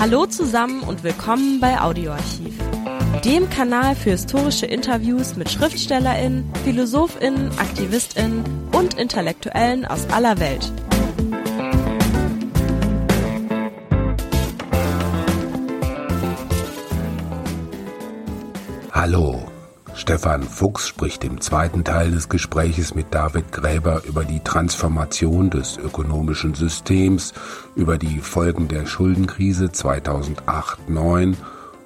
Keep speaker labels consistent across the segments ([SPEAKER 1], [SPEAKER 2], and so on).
[SPEAKER 1] Hallo zusammen und willkommen bei Audioarchiv, dem Kanal für historische Interviews mit Schriftstellerinnen, Philosophinnen, Aktivistinnen und Intellektuellen aus aller Welt.
[SPEAKER 2] Hallo, Stefan Fuchs spricht im zweiten Teil des Gespräches mit David Gräber über die Transformation des ökonomischen Systems, über die Folgen der Schuldenkrise 2008-9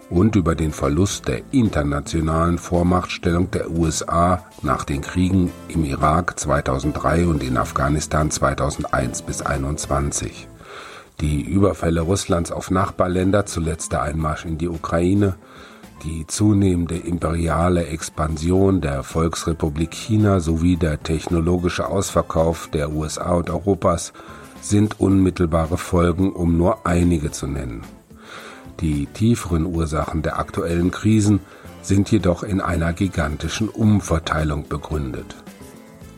[SPEAKER 2] und über den Verlust der internationalen Vormachtstellung der USA nach den Kriegen im Irak 2003 und in Afghanistan 2001 bis 2021. Die Überfälle Russlands auf Nachbarländer, zuletzt der Einmarsch in die Ukraine, die zunehmende imperiale Expansion der Volksrepublik China sowie der technologische Ausverkauf der USA und Europas sind unmittelbare Folgen, um nur einige zu nennen. Die tieferen Ursachen der aktuellen Krisen sind jedoch in einer gigantischen Umverteilung begründet.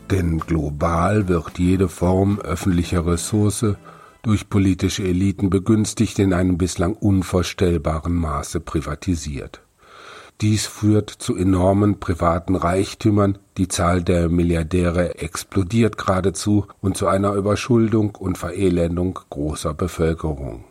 [SPEAKER 2] Denn global wird jede Form öffentlicher Ressource durch politische Eliten begünstigt in einem bislang unvorstellbaren Maße privatisiert. Dies führt zu enormen privaten Reichtümern, die Zahl der Milliardäre explodiert geradezu und zu einer Überschuldung und Verelendung großer Bevölkerung.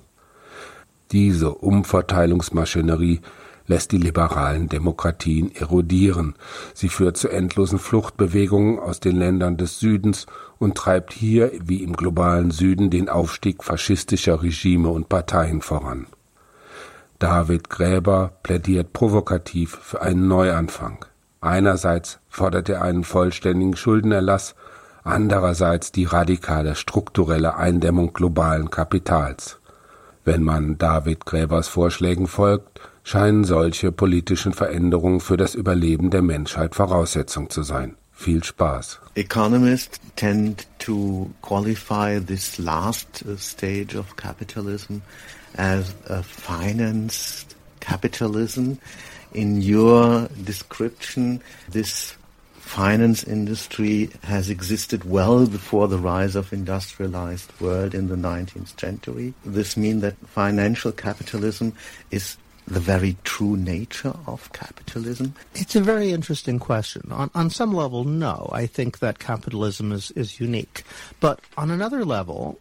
[SPEAKER 2] Diese Umverteilungsmaschinerie lässt die liberalen Demokratien erodieren. Sie führt zu endlosen Fluchtbewegungen aus den Ländern des Südens und treibt hier wie im globalen Süden den Aufstieg faschistischer Regime und Parteien voran. David Gräber plädiert provokativ für einen Neuanfang. Einerseits fordert er einen vollständigen Schuldenerlass, andererseits die radikale strukturelle Eindämmung globalen Kapitals. Wenn man David Gräbers Vorschlägen folgt, scheinen solche politischen Veränderungen für das Überleben der Menschheit Voraussetzung zu sein. Viel Spaß.
[SPEAKER 3] Economists tend to qualify this last stage of capitalism as a financed capitalism. In your description, this finance industry has existed well before the rise of industrialized world in the 19th century. This means that financial capitalism is the very true nature of capitalism?
[SPEAKER 4] It's a very interesting question. On, on some level, no. I think that capitalism is, is unique. But on another level,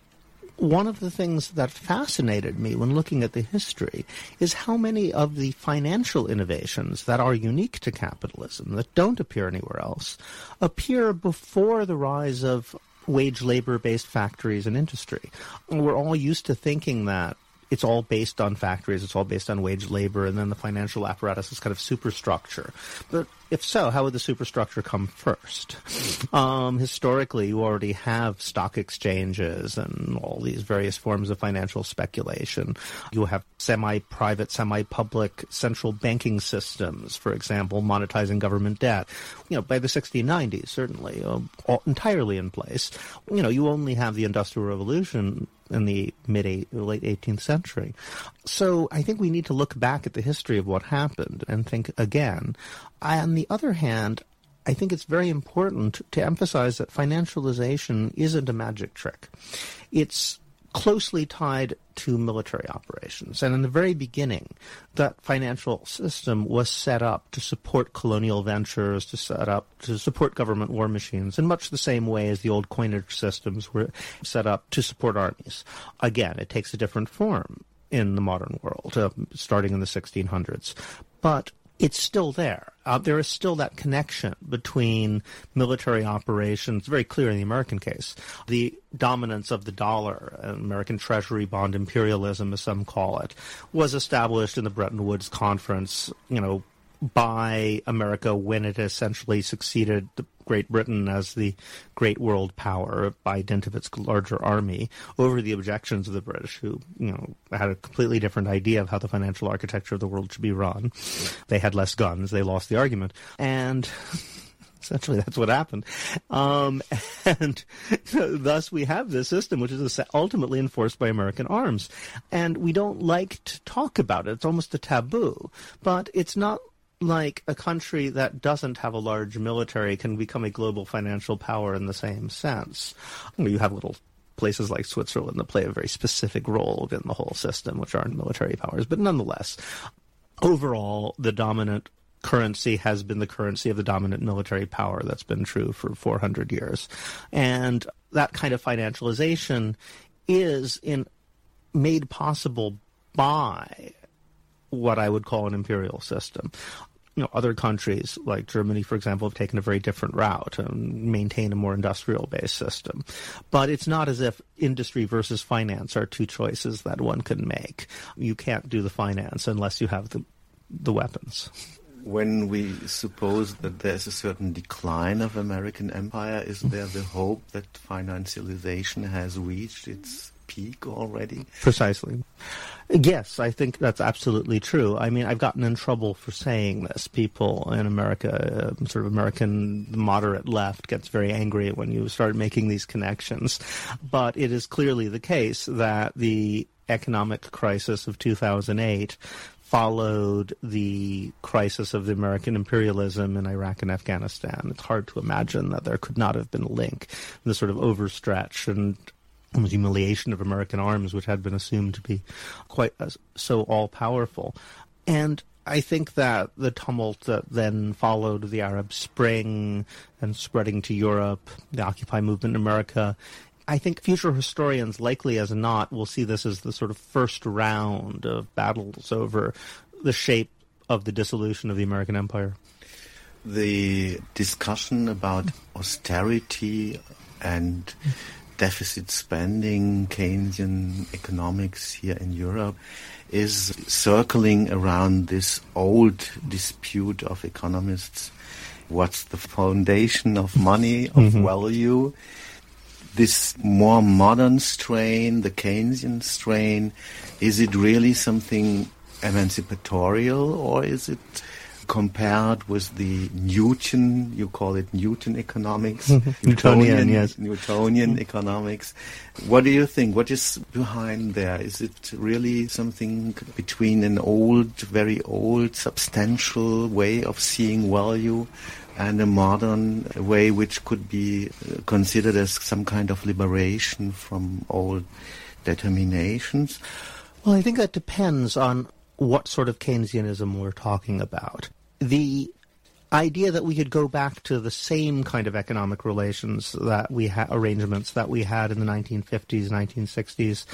[SPEAKER 4] one of the things that fascinated me when looking at the history is how many of the financial innovations that are unique to capitalism, that don't appear anywhere else, appear before the rise of wage labor based factories and industry. We're all used to thinking that it's all based on factories, it's all based on wage labor, and then the financial apparatus is kind of superstructure. But if so, how would the superstructure come first? Um, historically, you already have stock exchanges and all these various forms of financial speculation. You have semi-private, semi-public central banking systems, for example, monetizing government debt. You know, by the 1690s, certainly, uh, all, entirely in place. You know, you only have the Industrial Revolution in the mid late 18th century. So I think we need to look back at the history of what happened and think again. On the other hand, I think it's very important to emphasize that financialization isn't a magic trick. It's closely tied to military operations. And in the very beginning, that financial system was set up to support colonial ventures, to set up to support government war machines in much the same way as the old coinage systems were set up to support armies. Again, it takes a different form in the modern world, uh, starting in the 1600s. But it's still there. Uh, there is still that connection between military operations, very clear in the American case, the dominance of the dollar, American Treasury bond imperialism, as some call it, was established in the Bretton Woods Conference, you know, by America when it essentially succeeded Great Britain as the great world power by dint of its larger army over the objections of the British, who you know had a completely different idea of how the financial architecture of the world should be run. They had less guns. They lost the argument, and essentially that's what happened. Um, and thus we have this system, which is ultimately enforced by American arms. And we don't like to talk about it. It's almost a taboo. But it's not like a country that doesn't have a large military can become a global financial power in the same sense. You have little places like Switzerland that play a very specific role in the whole system, which aren't military powers. But nonetheless, overall, the dominant currency has been the currency of the dominant military power. That's been true for 400 years. And that kind of financialization is in made possible by what I would call an imperial system. You know, other countries like Germany, for example, have taken a very different route and maintain a more industrial-based system. But it's not as if industry versus finance are two choices that one can make. You can't do the finance unless you have the the weapons
[SPEAKER 3] when we suppose that there's a certain decline of American empire, is there the hope that financialization has reached its peak already?
[SPEAKER 4] Precisely. Yes, I think that's absolutely true. I mean, I've gotten in trouble for saying this. People in America, uh, sort of American moderate left, gets very angry when you start making these connections. But it is clearly the case that the economic crisis of 2008 followed the crisis of the American imperialism in Iraq and Afghanistan. It's hard to imagine that there could not have been a link. The sort of overstretch and humiliation of American arms, which had been assumed to be quite uh, so all powerful. And I think that the tumult that then followed the Arab Spring and spreading to Europe, the Occupy movement in America, I think future historians, likely as not, will see this as the sort of first round of battles over the shape of the dissolution of the American empire.
[SPEAKER 3] The discussion about austerity and deficit spending, Keynesian economics here in Europe, is circling around this old dispute of economists. What's the foundation of money, of mm-hmm. value? this more modern strain, the Keynesian strain, is it really something emancipatorial or is it compared with the Newton, you call it Newton economics,
[SPEAKER 4] Newtonian, Newtonian, yes.
[SPEAKER 3] Newtonian mm-hmm. economics. What do you think? What is behind there? Is it really something between an old, very old, substantial way of seeing value and a modern way which could be considered as some kind of liberation from old determinations?
[SPEAKER 4] Well, I think that depends on what sort of Keynesianism we're talking about. The idea that we could go back to the same kind of economic relations that we had arrangements that we had in the 1950s, 1960s,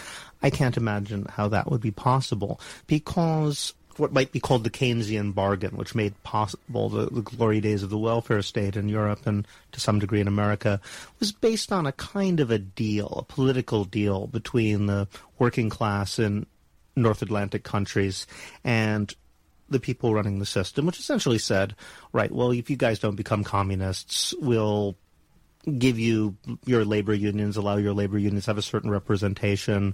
[SPEAKER 4] I can't imagine how that would be possible. Because what might be called the Keynesian bargain, which made possible the, the, glory days of the welfare state in Europe and to some degree in America, was based on a kind of a deal, a political deal between the working class in North Atlantic countries and the people running the system, which essentially said, right, well, if you guys don't become communists, we'll give you your labor unions, allow your labor unions have a certain representation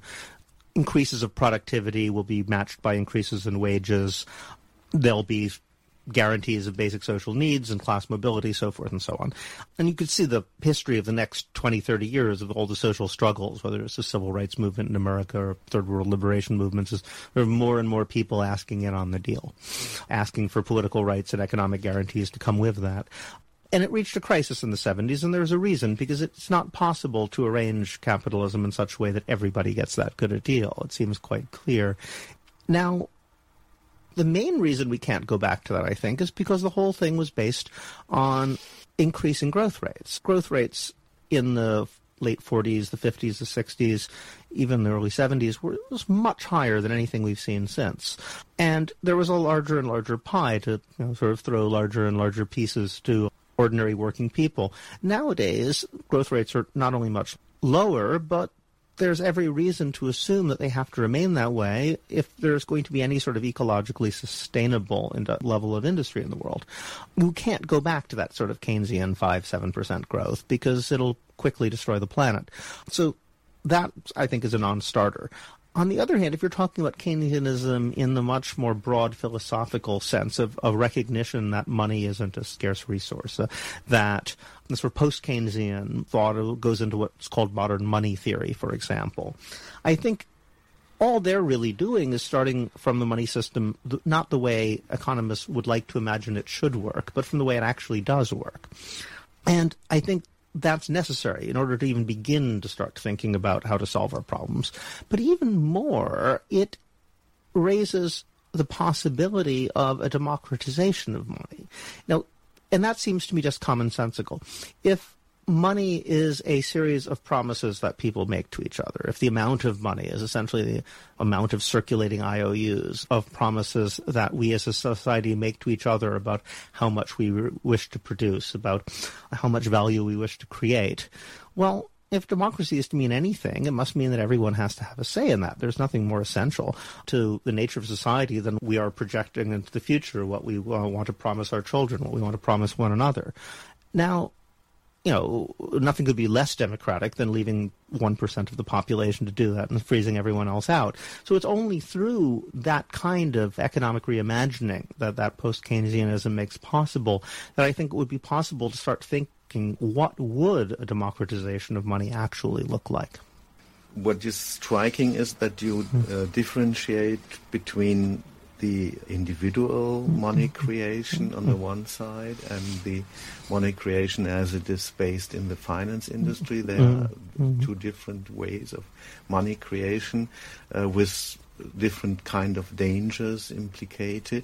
[SPEAKER 4] increases of productivity will be matched by increases in wages. There'll be guarantees of basic social needs and class mobility, so forth and so on. And you could see the history of the next 20, 30 years of all the social struggles, whether it's the civil rights movement in America or third world liberation movements, is there are more and more people asking in on the deal, asking for political rights and economic guarantees to come with that. And it reached a crisis in the 70s, and there's a reason, because it's not possible to arrange capitalism in such a way that everybody gets that good a deal. It seems quite clear. Now, the main reason we can't go back to that, I think, is because the whole thing was based on increasing growth rates. Growth rates in the late 40s, the 50s, the 60s, even the early 70s were was much higher than anything we've seen since. And there was a larger and larger pie to you know, sort of throw larger and larger pieces to ordinary working people. Nowadays, growth rates are not only much lower, but there's every reason to assume that they have to remain that way if there's going to be any sort of ecologically sustainable level of industry in the world. We can't go back to that sort of Keynesian 5 7% growth because it'll quickly destroy the planet. So that, I think, is a non starter. On the other hand, if you're talking about Keynesianism in the much more broad philosophical sense of, of recognition that money isn't a scarce resource, uh, that the sort of post-Keynesian thought goes into what's called modern money theory, for example, I think all they're really doing is starting from the money system, not the way economists would like to imagine it should work, but from the way it actually does work. And I think that's necessary in order to even begin to start thinking about how to solve our problems. But even more, it raises the possibility of a democratization of money. Now, and that seems to me just commonsensical. If money is a series of promises that people make to each other. If the amount of money is essentially the amount of circulating IOUs of promises that we as a society make to each other about how much we wish to produce, about how much value we wish to create, well, if democracy is to mean anything, it must mean that everyone has to have a say in that. There's nothing more essential to the nature of society than we are projecting into the future, what we uh, want to promise our children, what we want to promise one another. Now, you know, nothing could be less democratic than leaving 1% of the population to do that and freezing everyone else out. So it's only through that kind of economic reimagining that that post-Keynesianism makes possible that I think it would be possible to start thinking what would a democratization of money actually look like.
[SPEAKER 3] What is striking is that you uh, differentiate between the individual money creation on the one side and the money creation as it is based in the finance industry. There are two different ways of money creation uh, with different kind of dangers implicated.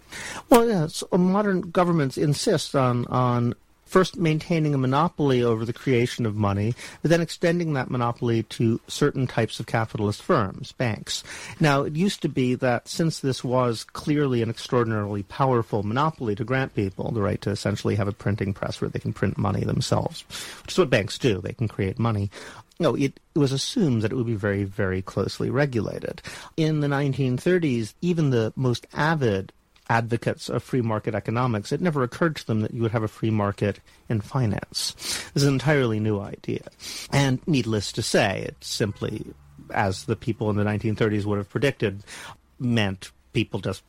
[SPEAKER 4] Well, yes, modern governments insist on on first maintaining a monopoly over the creation of money, but then extending that monopoly to certain types of capitalist firms, banks. Now, it used to be that since this was clearly an extraordinarily powerful monopoly to grant people the right to essentially have a printing press where they can print money themselves, which is what banks do, they can create money. No, it, it was assumed that it would be very, very closely regulated. In the 1930s, even the most avid advocates of free market economics, it never occurred to them that you would have a free market in finance. This is an entirely new idea. And needless to say, it simply, as the people in the 1930s would have predicted, meant people just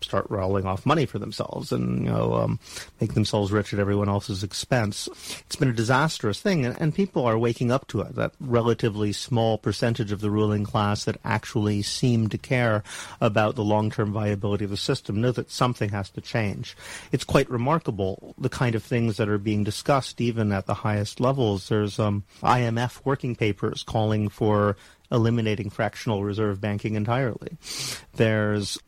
[SPEAKER 4] start rolling off money for themselves and you know um, make themselves rich at everyone else's expense. It's been a disastrous thing, and, and people are waking up to it. That relatively small percentage of the ruling class that actually seem to care about the long-term viability of the system know that something has to change. It's quite remarkable the kind of things that are being discussed even at the highest levels. There's um, IMF working papers calling for eliminating fractional reserve banking entirely. There's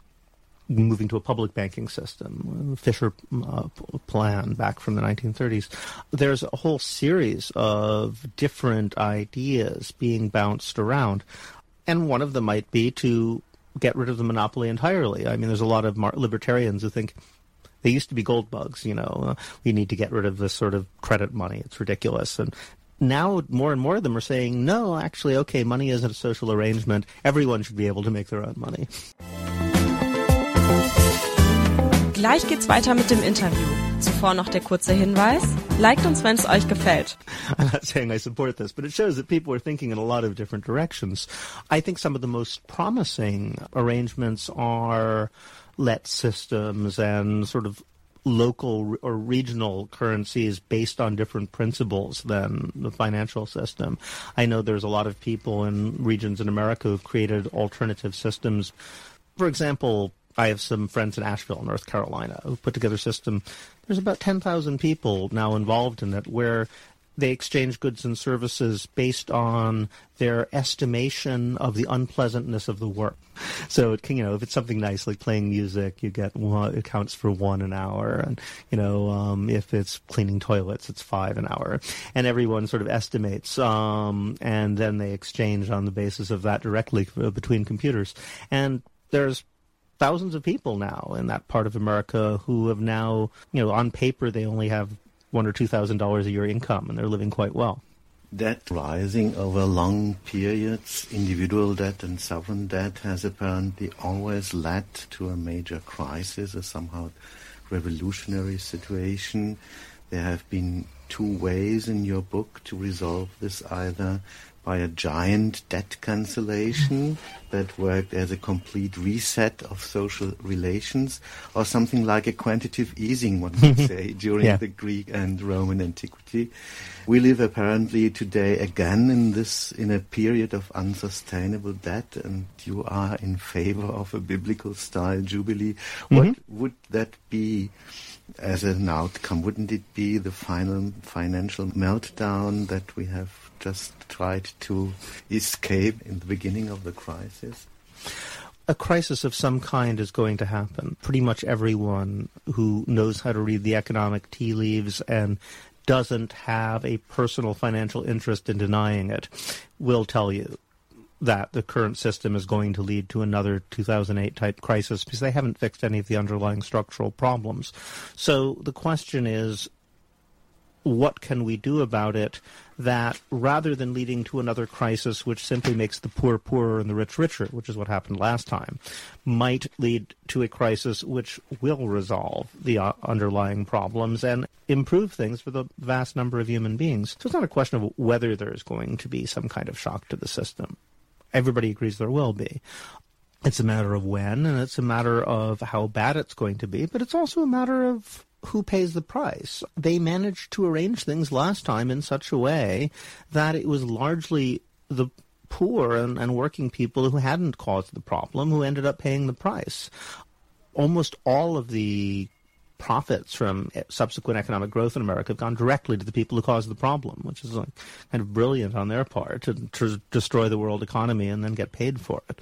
[SPEAKER 4] moving to a public banking system, Fisher uh, plan back from the 1930s. There's a whole series of different ideas being bounced around, and one of them might be to get rid of the monopoly entirely. I mean, there's a lot of libertarians who think they used to be gold bugs. You know, uh, we need to get rid of this sort of credit money. It's ridiculous, and now more and more of them are saying, no, actually, okay, money isn't a social arrangement. Everyone should be able to make their own money.
[SPEAKER 1] Gleich geht's weiter mit dem Interview. Zuvor noch der kurze Hinweis. Liked uns, wenn es euch gefällt.
[SPEAKER 4] I'm not saying I support this, but it shows that people are thinking in a lot of different directions. I think some of the most promising arrangements are LETS systems and sort of local or regional currencies based on different principles than the financial system. I know there's a lot of people in regions in America who've created alternative systems. For example, I have some friends in Asheville, North Carolina, who put together a system. There's about 10,000 people now involved in it where they exchange goods and services based on their estimation of the unpleasantness of the work. So it can, you know, if it's something nice like playing music, you get one, it counts for one an hour, and you know, um, if it's cleaning toilets, it's five an hour, and everyone sort of estimates, um, and then they exchange on the basis of that directly between computers, and there's thousands of people now in that part of America who have now, you know, on paper they only have one or two thousand dollars a year income and they're living quite well.
[SPEAKER 3] Debt rising over long periods, individual debt and sovereign debt has apparently always led to a major crisis, a somehow revolutionary situation. There have been two ways in your book to resolve this either by a giant debt cancellation that worked as a complete reset of social relations, or something like a quantitative easing, one would say, during
[SPEAKER 4] Yeah.
[SPEAKER 3] the Greek and Roman antiquity. We live apparently today again in this in a period of unsustainable debt, and you are in favor of a biblical style jubilee. Mm-hmm. What would that be? as an outcome? Wouldn't it be the final financial meltdown that we have just tried to escape in the beginning of the crisis?
[SPEAKER 4] a crisis of some kind is going to happen. Pretty much everyone who knows how to read the economic tea leaves and doesn't have a personal financial interest in denying it will tell you that the current system is going to lead to another 2008 type crisis because they haven't fixed any of the underlying structural problems. So the question is what can we do about it that rather than leading to another crisis which simply makes the poor poorer and the rich richer, which is what happened last time, might lead to a crisis which will resolve the uh, underlying problems and improve things for the vast number of human beings. So it's not a question of whether there's going to be some kind of shock to the system. Everybody agrees there will be. It's a matter of when, and it's a matter of how bad it's going to be, but it's also a matter of who pays the price. They managed to arrange things last time in such a way that it was largely the poor and, and working people who hadn't caused the problem who ended up paying the price. Almost all of the profits from eh, subsequent economic growth in America have gone directly to the people who caused the problem, which is like kind of brilliant on their part to, to destroy the world economy and then get paid for it.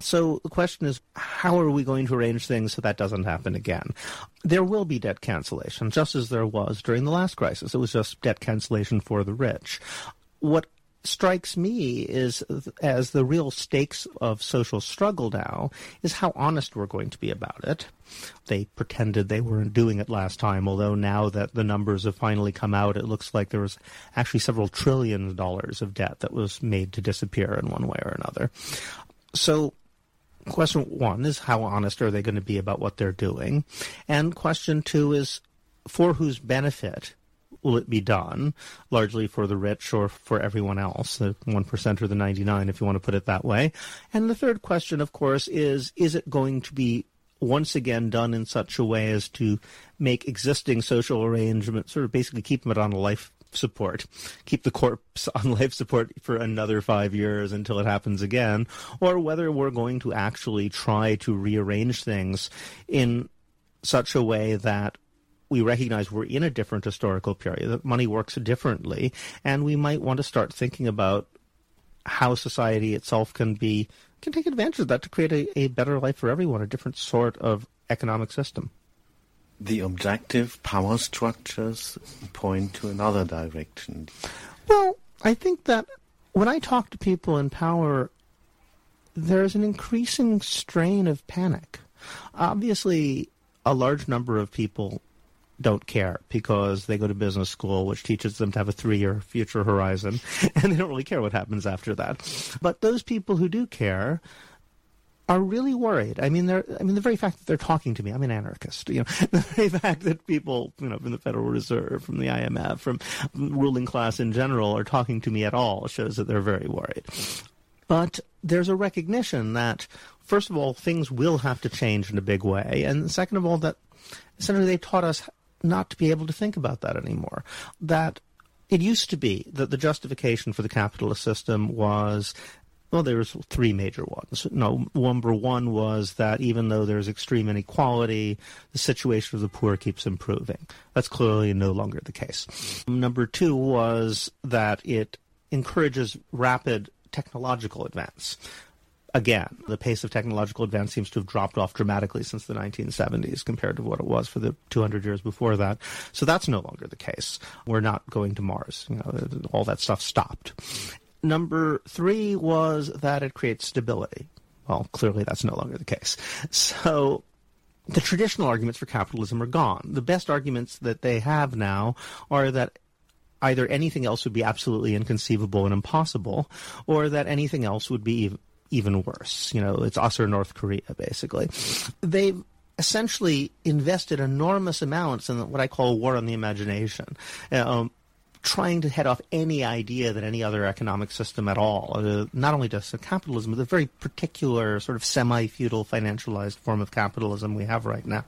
[SPEAKER 4] So the question is, how are we going to arrange things so that doesn't happen again? There will be debt cancellation, just as there was during the last crisis. It was just debt cancellation for the rich. What strikes me is as the real stakes of social struggle now is how honest we're going to be about it. They pretended they weren't doing it last time, although now that the numbers have finally come out, it looks like there was actually several trillion dollars of debt that was made to disappear in one way or another. So question one is how honest are they going to be about what they're doing? And question two is for whose benefit will it be done? Largely for the rich or for everyone else, the 1% or the 99, if you want to put it that way. And the third question, of course, is is it going to be once again done in such a way as to make existing social arrangements, sort of basically keep them on a life support, keep the corpse on life support for another five years until it happens again, or whether we're going to actually try to rearrange things in such a way that we recognize we're in a different historical period, that money works differently, and we might want to start thinking about how society itself can be can take advantage of that to create a, a better life for everyone, a different sort of economic system.
[SPEAKER 3] The objective power structures point to another direction.
[SPEAKER 4] Well, I think that when I talk to people in power, there's an increasing strain of panic. Obviously, a large number of people don't care because they go to business school, which teaches them to have a three year future horizon, and they don't really care what happens after that. But those people who do care are really worried. I mean, they're, I mean, the very fact that they're talking to me, I'm an anarchist, you know, the very fact that people, you know, from the Federal Reserve, from the IMF, from ruling class in general are talking to me at all shows that they're very worried. But there's a recognition that, first of all, things will have to change in a big way. And second of all, that essentially they taught us not to be able to think about that anymore. That it used to be that the justification for the capitalist system was well, there was three major ones. No, number one was that even though there's extreme inequality, the situation of the poor keeps improving. That's clearly no longer the case. Number two was that it encourages rapid technological advance. Again, the pace of technological advance seems to have dropped off dramatically since the 1970s compared to what it was for the 200 years before that. So that's no longer the case. We're not going to Mars. You know, all that stuff stopped. Number three was that it creates stability. Well, clearly that's no longer the case. So the traditional arguments for capitalism are gone. The best arguments that they have now are that either anything else would be absolutely inconceivable and impossible, or that anything else would be even worse. You know, it's us or North Korea, basically. They've essentially invested enormous amounts in what I call war on the imagination. Um, trying to head off any idea that any other economic system at all, uh, not only just capitalism, but the very particular sort of semi-feudal financialized form of capitalism we have right now,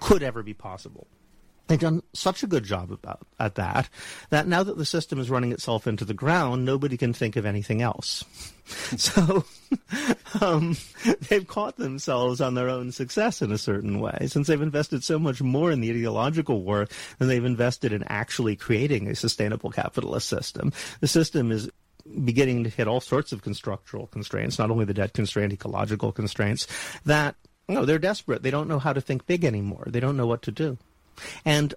[SPEAKER 4] could ever be possible. They've done such a good job about at that that now that the system is running itself into the ground, nobody can think of anything else. so um, they've caught themselves on their own success in a certain way, since they've invested so much more in the ideological war than they've invested in actually creating a sustainable capitalist system. The system is beginning to hit all sorts of structural constraints, not only the debt constraint, ecological constraints, that know, they're desperate. They don't know how to think big anymore. They don't know what to do. And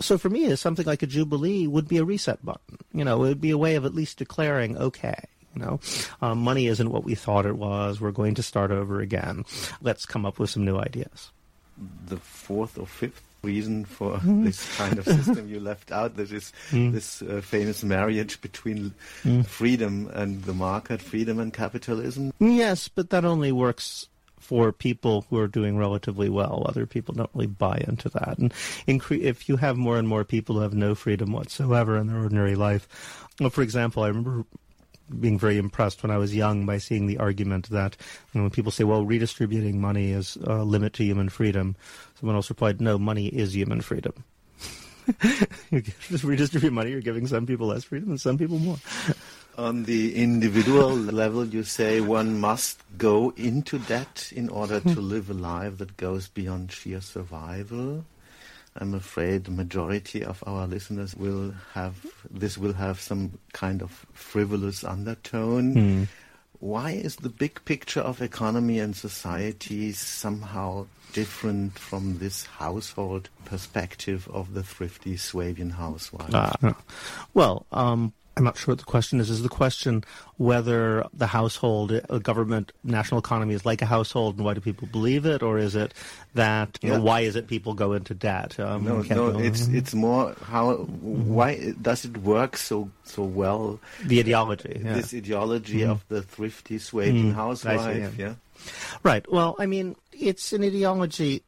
[SPEAKER 4] so for me, something like a jubilee would be a reset button. You know, it would be a way of at least declaring, okay, you know, um, money isn't what we thought it was. We're going to start over again. Let's come up with some new ideas.
[SPEAKER 3] The fourth or fifth reason for mm. this kind of system you left out. There is mm. this uh, famous marriage between mm. freedom and the market, freedom and capitalism.
[SPEAKER 4] Yes, but that only works for people who are doing relatively well. Other people don't really buy into that. And incre- if you have more and more people who have no freedom whatsoever in their ordinary life, well, for example, I remember being very impressed when I was young by seeing the argument that you know, when people say, well, redistributing money is a limit to human freedom, someone else replied, no, money is human freedom. you just redistribute money, you're giving some people less freedom and some people more.
[SPEAKER 3] On the individual level, you say one must go into debt in order to live a life that goes beyond sheer survival. I'm afraid the majority of our listeners will have this will have some kind of frivolous undertone. Mm. Why is the big picture of economy and society somehow different from this household perspective of the thrifty Swabian housewife? Uh,
[SPEAKER 4] well, um, I'm not sure what the question is. Is the question whether the household, a government, national economy is like a household, and why do people believe it, or is it that yeah. know, why is it people go into debt?
[SPEAKER 3] Um, no, no, it's it's more how why does it work so so well?
[SPEAKER 4] The ideology,
[SPEAKER 3] yeah. this ideology mm-hmm. of the thrifty Swabian mm, housewife, see, yeah. yeah.
[SPEAKER 4] Right. Well, I mean, it's an ideology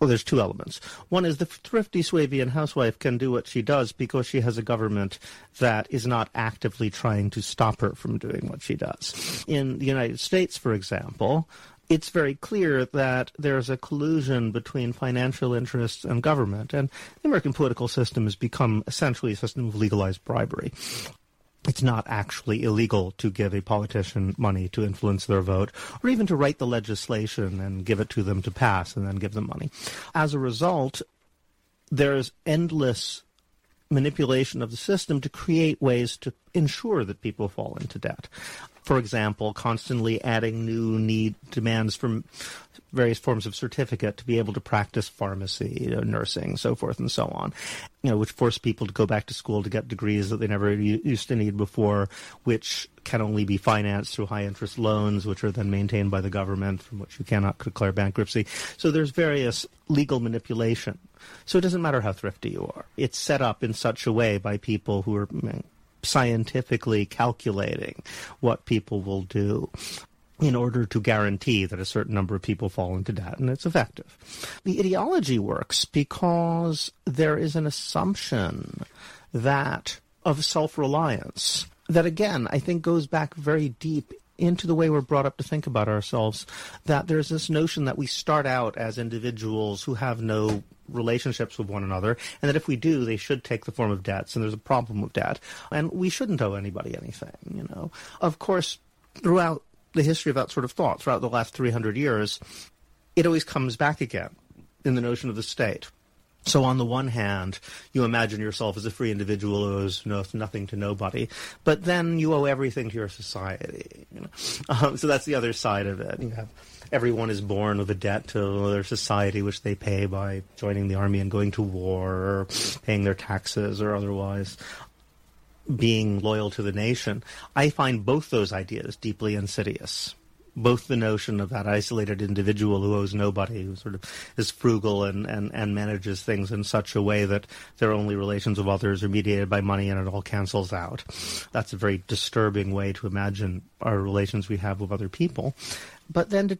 [SPEAKER 4] well, there's two elements. One is the thrifty Swabian housewife can do what she does because she has a government that is not actively trying to stop her from doing what she does. In the United States, for example, it's very clear that there's a collusion between financial interests and government, and the American political system has become essentially a system of legalized bribery it's not actually illegal to give a politician money to influence their vote or even to write the legislation and give it to them to pass and then give them money. As a result, there's endless manipulation of the system to create ways to ensure that people fall into debt. For example, constantly adding new need demands from various forms of certificate to be able to practice pharmacy, you know, nursing, so forth and so on. You know, which force people to go back to school to get degrees that they never used to need before, which can only be financed through high interest loans, which are then maintained by the government, from which you cannot declare bankruptcy. So there's various legal manipulation. So it doesn't matter how thrifty you are. It's set up in such a way by people who are scientifically calculating what people will do in order to guarantee that a certain number of people fall into debt, and it's effective. The ideology works because there is an assumption that of self-reliance that again I think goes back very deep into the way we're brought up to think about ourselves that there's this notion that we start out as individuals who have no relationships with one another and that if we do they should take the form of debts and there's a problem with debt and we shouldn't owe anybody anything you know of course throughout the history of that sort of thought throughout the last 300 years, it always comes back again in the notion of the state. So on the one hand, you imagine yourself as a free individual who owes no, nothing to nobody, but then you owe everything to your society. Um, so that's the other side of it. You have everyone is born with a debt to their society, which they pay by joining the army and going to war, or paying their taxes, or otherwise being loyal to the nation, I find both those ideas deeply insidious. Both the notion of that isolated individual who owes nobody, who sort of is frugal and, and, and manages things in such a way that their only relations with others are mediated by money and it all cancels out. That's a very disturbing way to imagine our relations we have with other people. But then to,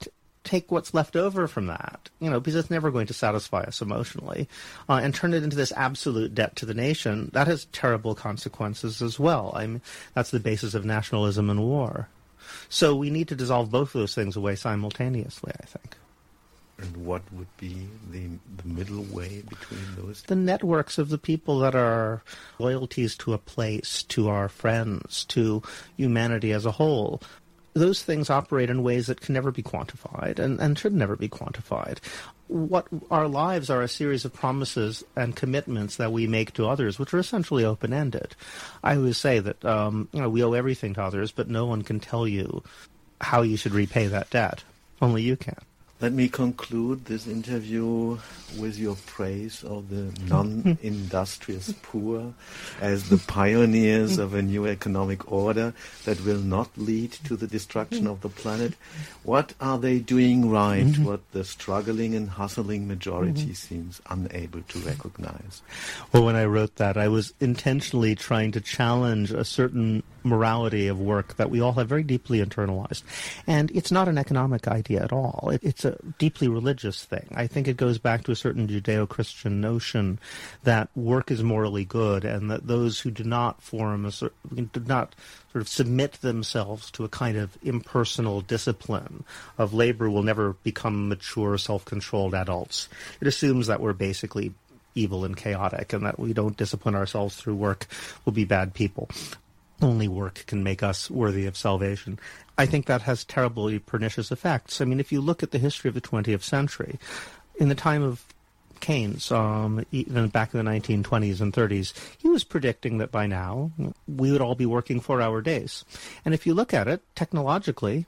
[SPEAKER 4] take what's left over from that, you know, because it's never going to satisfy us emotionally, uh, and turn it into this absolute debt to the nation, that has terrible consequences as well. I mean, that's the basis of nationalism and war. So we need to dissolve both of those things away simultaneously, I think.
[SPEAKER 3] And what would be the, the middle way between those?
[SPEAKER 4] The networks of the people that are loyalties to a place, to our friends, to humanity as a whole. Those things operate in ways that can never be quantified and, and should never be quantified. What our lives are a series of promises and commitments that we make to others, which are essentially open ended. I always say that um, you know, we owe everything to others, but no one can tell you how you should repay that debt. Only you can.
[SPEAKER 3] Let me conclude this interview with your praise of the non-industrious poor as the pioneers of a new economic order that will not lead to the destruction of the planet. What are they doing right? Mm-hmm. What the struggling and hustling majority mm-hmm. seems unable to recognize?
[SPEAKER 4] Well, when I wrote that, I was intentionally trying to challenge a certain morality of work that we all have very deeply internalized. And it's not an economic idea at all. It, it's a deeply religious thing. I think it goes back to a certain Judeo-Christian notion that work is morally good and that those who do not form a do not sort of submit themselves to a kind of impersonal discipline of labor will never become mature, self-controlled adults. It assumes that we're basically evil and chaotic and that we don't discipline ourselves through work will be bad people only work can make us worthy of salvation. I think that has terribly pernicious effects. I mean, if you look at the history of the 20th century, in the time of Keynes, um, even back in the 1920s and 30s, he was predicting that by now we would all be working four-hour days. And if you look at it technologically,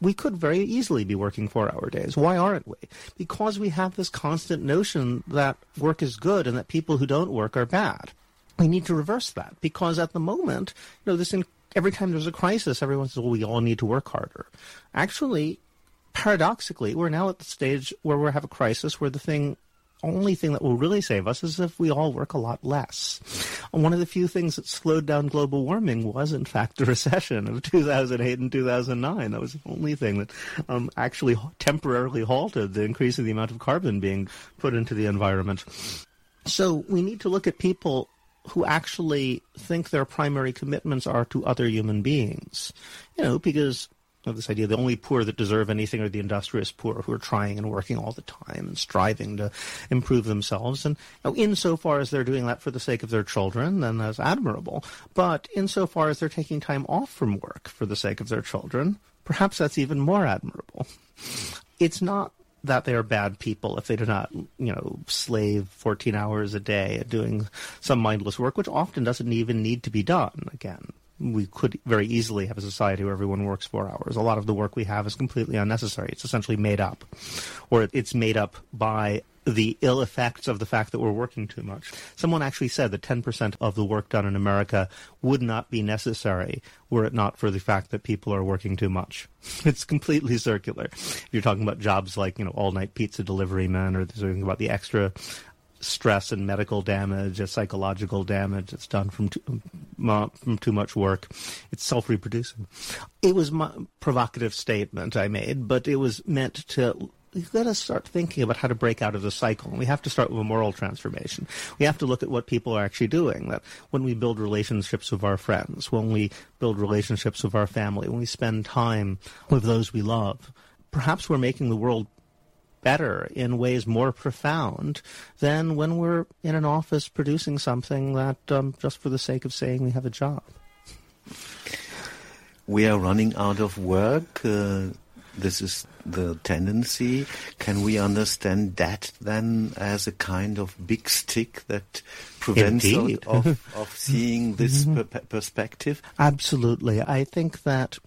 [SPEAKER 4] we could very easily be working four-hour days. Why aren't we? Because we have this constant notion that work is good and that people who don't work are bad we need to reverse that because at the moment, you know, this in, every time there's a crisis, everyone says, well, we all need to work harder. Actually, paradoxically, we're now at the stage where we have a crisis where the thing only thing that will really save us is if we all work a lot less. One of the few things that slowed down global warming was, in fact, the recession of 2008 and 2009. That was the only thing that um, actually temporarily halted the increase in the amount of carbon being put into the environment. So we need to look at people who actually think their primary commitments are to other human beings. You know, because of this idea the only poor that deserve anything are the industrious poor who are trying and working all the time and striving to improve themselves. And you know, insofar as they're doing that for the sake of their children, then that's admirable. But insofar as they're taking time off from work for the sake of their children, perhaps that's even more admirable. It's not that they are bad people if they do not, you know, slave 14 hours a day doing some mindless work, which often doesn't even need to be done. Again, we could very easily have a society where everyone works four hours. A lot of the work we have is completely unnecessary. It's essentially made up, or it's made up by the ill effects of the fact that we're working too much. Someone actually said that 10% of the work done in America would not be necessary were it not for the fact that people are working too much. It's completely circular. If you're talking about jobs like, you know, all-night pizza delivery men or talking about the extra stress and medical damage, psychological damage that's done from too, from too much work. It's self-reproducing. It was my provocative statement I made, but it was meant to let us start thinking about how to break out of the cycle. And we have to start with a moral transformation. We have to look at what people are actually doing. That when we build relationships with our friends, when we build relationships with our family, when we spend time with those we love, perhaps we're making the world better in ways more profound than when we're in an office producing something that um, just for the sake of saying we have a job.
[SPEAKER 3] We are running out of work. Uh, this is the tendency. Can we understand that then as a kind of big stick that prevents us of, of seeing this mm-hmm. per- perspective?
[SPEAKER 4] Absolutely. I think that,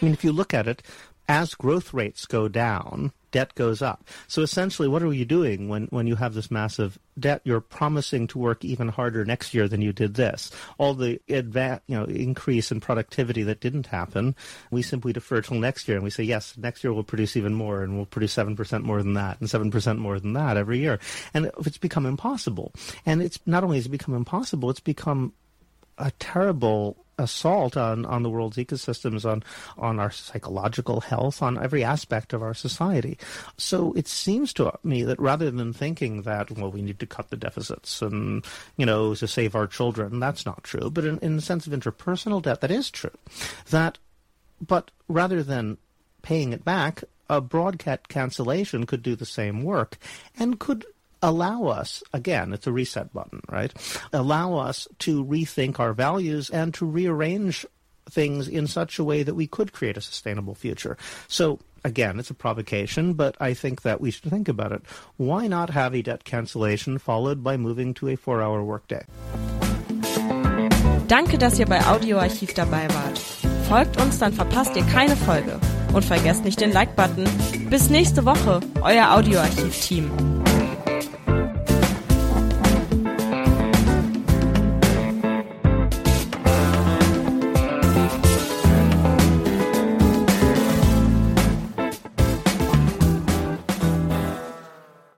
[SPEAKER 4] I mean, if you look at it, as growth rates go down, debt goes up. So essentially, what are you doing when, when you have this massive debt? You're promising to work even harder next year than you did this. All the adva- you know, increase in productivity that didn't happen, we simply defer till next year and we say, yes, next year we'll produce even more and we'll produce 7% more than that and 7% more than that every year. And it's become impossible. And it's not only has it become impossible, it's become a terrible assault on, on the world's ecosystems, on, on our psychological health, on every aspect of our society. So it seems to me that rather than thinking that, well, we need to cut the deficits and, you know, to save our children, that's not true. But in, in the sense of interpersonal debt, that is true. That, but rather than paying it back, a broadcast cancellation could do the same work and could allow us, again, it's a reset button, right? Allow us to rethink our values and to rearrange things in such a way that we could create a sustainable future. So again, it's a provocation, but I think that we should think about it. Why not have a debt cancellation followed by moving to a four-hour workday?
[SPEAKER 1] Danke, dass ihr bei Audioarchiv dabei wart. Folgt uns, dann verpasst ihr keine Folge. Und vergesst nicht den Like-Button. Bis nächste Woche, euer Audioarchiv-Team.